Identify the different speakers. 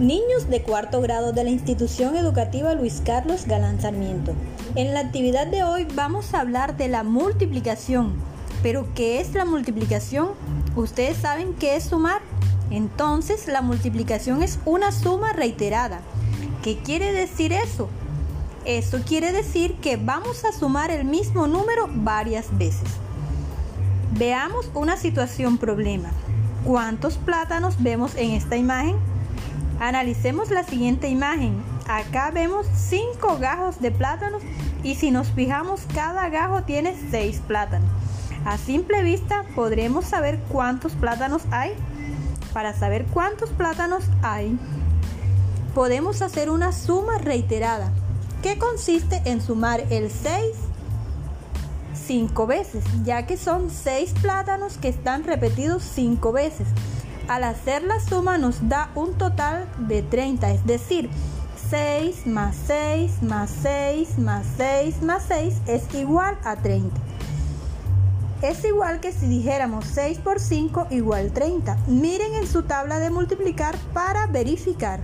Speaker 1: Niños de cuarto grado de la institución educativa Luis Carlos Galán Sarmiento. En la actividad de hoy vamos a hablar de la multiplicación. ¿Pero qué es la multiplicación? ¿Ustedes saben qué es sumar? Entonces la multiplicación es una suma reiterada. ¿Qué quiere decir eso? Eso quiere decir que vamos a sumar el mismo número varias veces. Veamos una situación problema. ¿Cuántos plátanos vemos en esta imagen? Analicemos la siguiente imagen. Acá vemos 5 gajos de plátanos y si nos fijamos cada gajo tiene 6 plátanos. A simple vista podremos saber cuántos plátanos hay. Para saber cuántos plátanos hay, podemos hacer una suma reiterada, que consiste en sumar el 6 5 veces, ya que son 6 plátanos que están repetidos 5 veces. Al hacer la suma nos da un total de 30, es decir, 6 más 6 más 6 más 6 más 6 es igual a 30. Es igual que si dijéramos 6 por 5 igual 30. Miren en su tabla de multiplicar para verificar.